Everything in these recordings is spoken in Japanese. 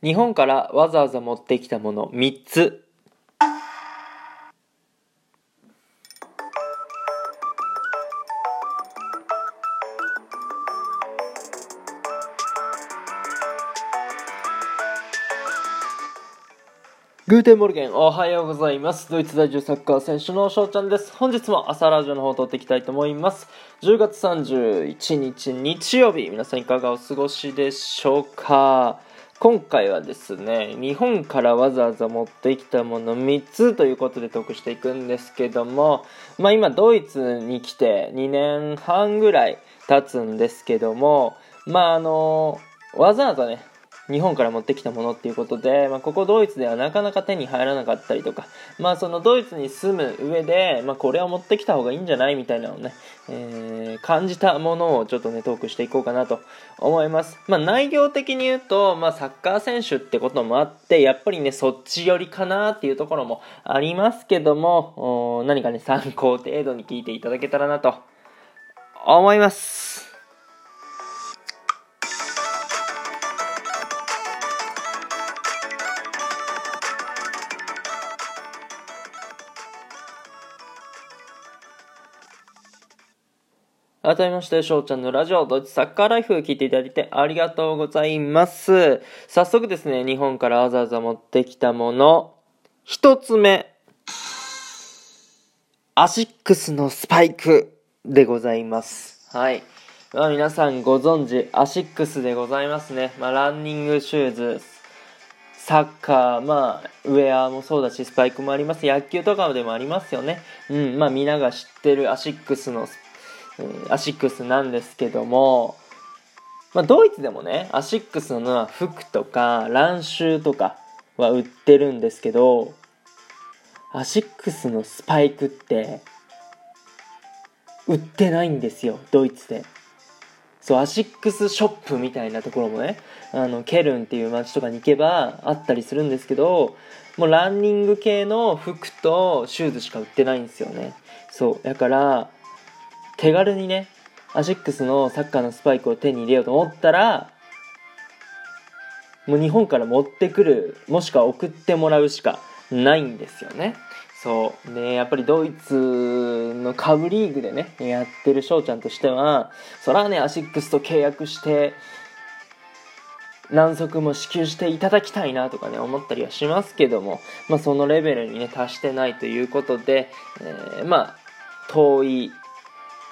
日本からわざわざ持ってきたもの3つ Guten Morgen、おはようございます。ドイツ在住サッカー選手の翔ちゃんです。本日も朝ラジオの方を録っていきたいと思います。10月31日日曜日、皆さんいかがお過ごしでしょうか？今回はですね、日本からわざわざ持ってきたもの3つということで得していくんですけども、まあ今ドイツに来て2年半ぐらい経つんですけども、まああの、わざわざね、日本から持ってきたものっていうことで、まあ、ここドイツではなかなか手に入らなかったりとか、まあ、そのドイツに住む上で、まあ、これは持ってきた方がいいんじゃないみたいなのをね、えー感じたものをちょっとね、トークしていこうかなと思います。まあ、内容的に言うと、まあ、サッカー選手ってこともあって、やっぱりね、そっち寄りかなっていうところもありますけども、何かね、参考程度に聞いていただけたらなと思います。改めまして、翔ちゃんのラジオ、ドイツサッカーライフ聞いていただいてありがとうございます。早速ですね、日本からわざわざ持ってきたもの、一つ目、アシックスのスパイクでございます。はい。まあ、皆さんご存知、アシックスでございますね。まあ、ランニングシューズ、サッカー、まあ、ウェアもそうだし、スパイクもあります。野球とかでもありますよね。うん、まあ、みんなが知ってるアシックスのスアシックスなんですけども、まあ、ドイツでもねアシックスの服とかランシューとかは売ってるんですけどアシックスのスパイクって売ってないんですよドイツで。そうアシックスショップみたいなところもねあのケルンっていう街とかに行けばあったりするんですけどもうランニング系の服とシューズしか売ってないんですよね。そうだから手軽にねアシックスのサッカーのスパイクを手に入れようと思ったらもう日本から持ってくるもしくは送ってもらうしかないんですよね。そう。でやっぱりドイツの下部リーグでねやってる翔ちゃんとしてはそらねアシックスと契約して何足も支給していただきたいなとかね思ったりはしますけども、まあ、そのレベルにね達してないということで、えーまあ遠い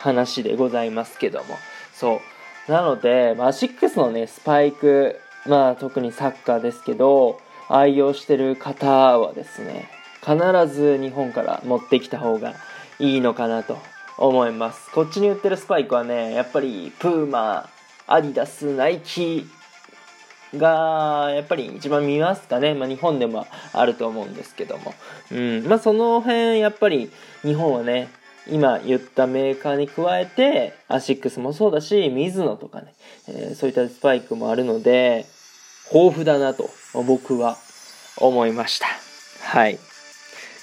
話でございますけども。そう。なので、まあ、アシックスのねスパイクまあ特にサッカーですけど愛用してる方はですね必ず日本から持ってきた方がいいのかなと思います。こっちに売ってるスパイクはねやっぱりプーマアディダスナイキがやっぱり一番見ますかね、まあ、日本でもあると思うんですけども、うん。まあ、その辺やっぱり日本はね今言ったメーカーに加えてアシックスもそうだしミズノとかね、えーそういったスパイクもあるので豊富だなと僕は思いました。はい。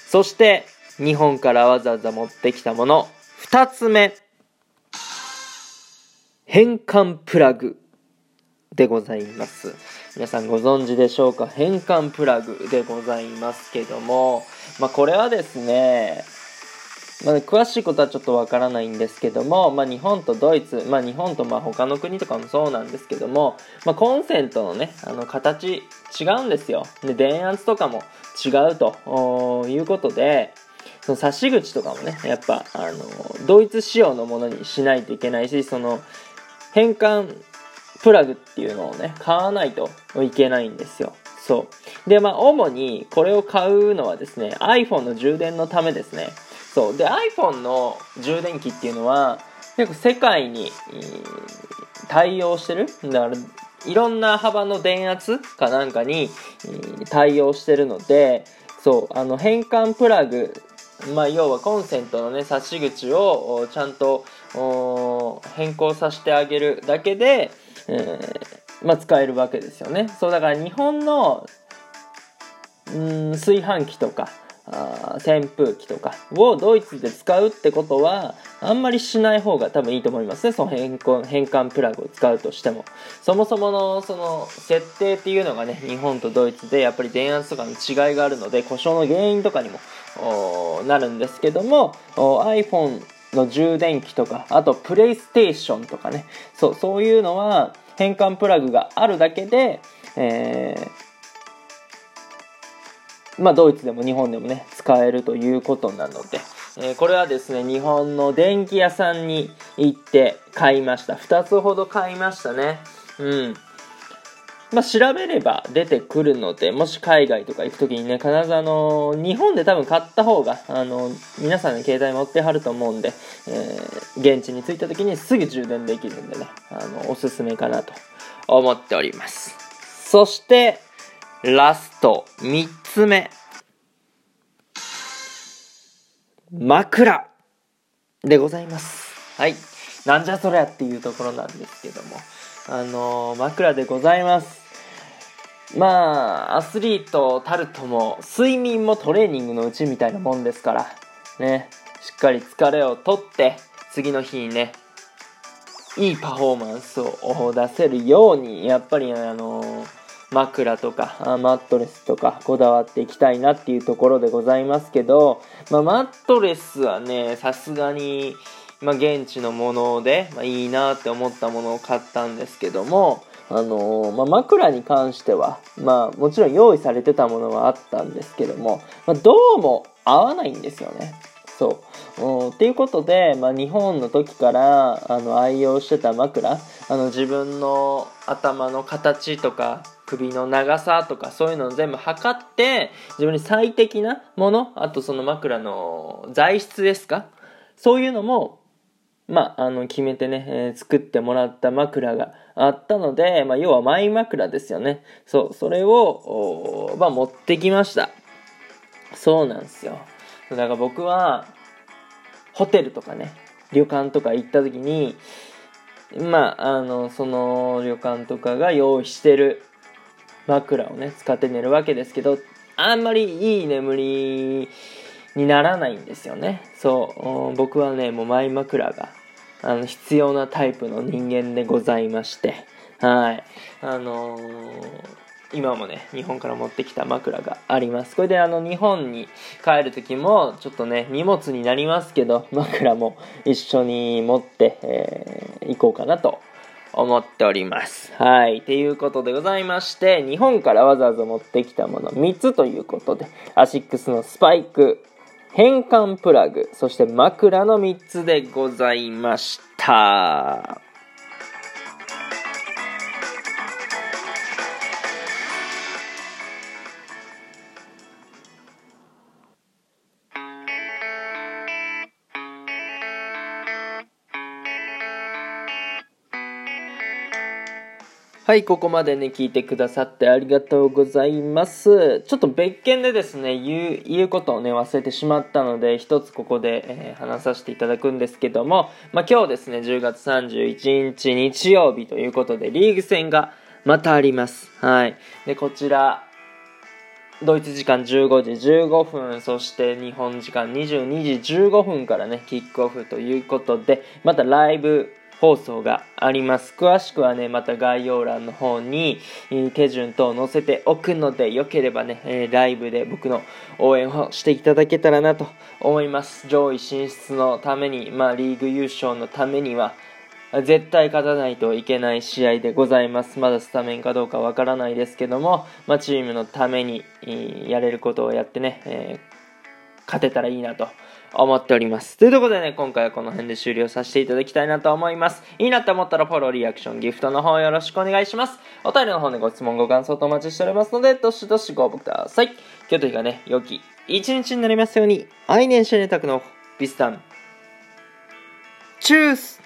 そして日本からわざわざ持ってきたもの2つ目。変換プラグでございます。皆さんご存知でしょうか？変換プラグでございますけども、まあ、これはですねまあ、詳しいことはちょっとわからないんですけども、まあ、日本とドイツ、まあ、日本とまあ他の国とかもそうなんですけども、まあ、コンセントのねあの形違うんですよ。で電圧とかも違うということでその差し口とかもねやっぱあのドイツ仕様のものにしないといけないしその変換プラグっていうのをね買わないといけないんですよ。そう。でまあ主にこれを買うのはですね iPhone の充電のためですね。そう。で iPhone の充電器っていうのは結構世界に、対応してる？だからいろんな幅の電圧かなんかに、対応してるのでそう。あの変換プラグまあ要はコンセントのね差し口をちゃんと変更させてあげるだけで、えーまあ、使えるわけですよね。そうだから日本のうん炊飯器とかあ扇風機とかをドイツで使うってことはあんまりしない方が多分いいと思いますね。その変換変換プラグを使うとしても。そもそものその設定っていうのがね日本とドイツでやっぱり電圧とかの違いがあるので故障の原因とかにもなるんですけども iPhone の充電器とかあとプレイステーションとかね。そうそういうのは変換プラグがあるだけで、えー、まあ、ドイツでも日本でもね使えるということなので、えー、これはですね日本の電気屋さんに行って買いました。2つほど買いましたね。うん。まあ、調べれば出てくるので、もし海外とか行くときにね、必ずあの、日本で多分買った方が、あの、皆さんの携帯持ってはると思うんで、えー、現地に着いたときにすぐ充電できるんでね、あの、おすすめかなと思っております。そして、ラスト、3つ目。枕でございます。はい。なんじゃそりゃっていうところなんですけども、あのー、枕でございます。まあ、アスリートたるとも、睡眠もトレーニングのうちみたいなもんですから、ね、しっかり疲れをとって、次の日にね、いいパフォーマンスを出せるように、やっぱりあの枕とかマットレスとかこだわっていきたいなっていうところでございますけど、まあ、マットレスはね、さすがに、まあ、現地のもので、まあ、いいなって思ったものを買ったんですけども、あのー、ま、枕に関しては、まあ、もちろん用意されてたものはあったんですけども、ま、どうも合わないんですよね。そう。っていうことで、まあ、日本の時からあの愛用してた枕あの自分の頭の形とか首の長さとかそういうのを全部測って自分に最適なものあとその枕の材質ですか？そういうのもまあ、あの決めてね、えー、作ってもらった枕があったので、まあ、要はマイ枕ですよね。そう、それを、まあ、持ってきました。そうなんですよ。だから僕は、ホテルとかね、旅館とか行った時に、まあ、あの、その旅館とかが用意してる枕をね、使って寝るわけですけど、あんまりいい眠りにならないんですよね。そう、僕はね、もうマイ枕があの必要なタイプの人間でございまして、はい。あのー、今もね、日本から持ってきた枕があります。これであの日本に帰る時もちょっとね、荷物になりますけど、枕も一緒に持って、えー、行こうかなと思っております。はい。ということでございまして、日本からわざわざ持ってきたもの3つということで、アシックスのスパイク、変換プラグ、そして枕の3つでございました。はい、ここまでね、聞いてくださってありがとうございます。ちょっと別件でですね、言う、言うことをね、忘れてしまったので、一つここで、えー、話させていただくんですけども、まあ、今日ですね、10月31日日曜日ということで、リーグ戦がまたあります。はい。で、こちら、ドイツ時間15時15分、そして日本時間22時15分からね、キックオフということで、またライブ放送があります。詳しくはね、また概要欄の方に、手順等載せておくので、よければね、ライブで僕の応援をしていただけたらなと思います。上位進出のために、まあ、リーグ優勝のためには、絶対勝たないといけない試合でございます。まだスタメンかどうかわからないですけども、まあ、チームのためにやれることをやってね、えー、勝てたらいいなと思っております。ということでね、今回はこの辺で終了させていただきたいなと思います。いいなって思ったらフォロー、リアクション、ギフトの方よろしくお願いします。お便りの方でご質問、ご感想とお待ちしておりますので、どしどしご応募ください。今日という日がね、良き一日になりますように、愛年シェネタクのビスタン。チュース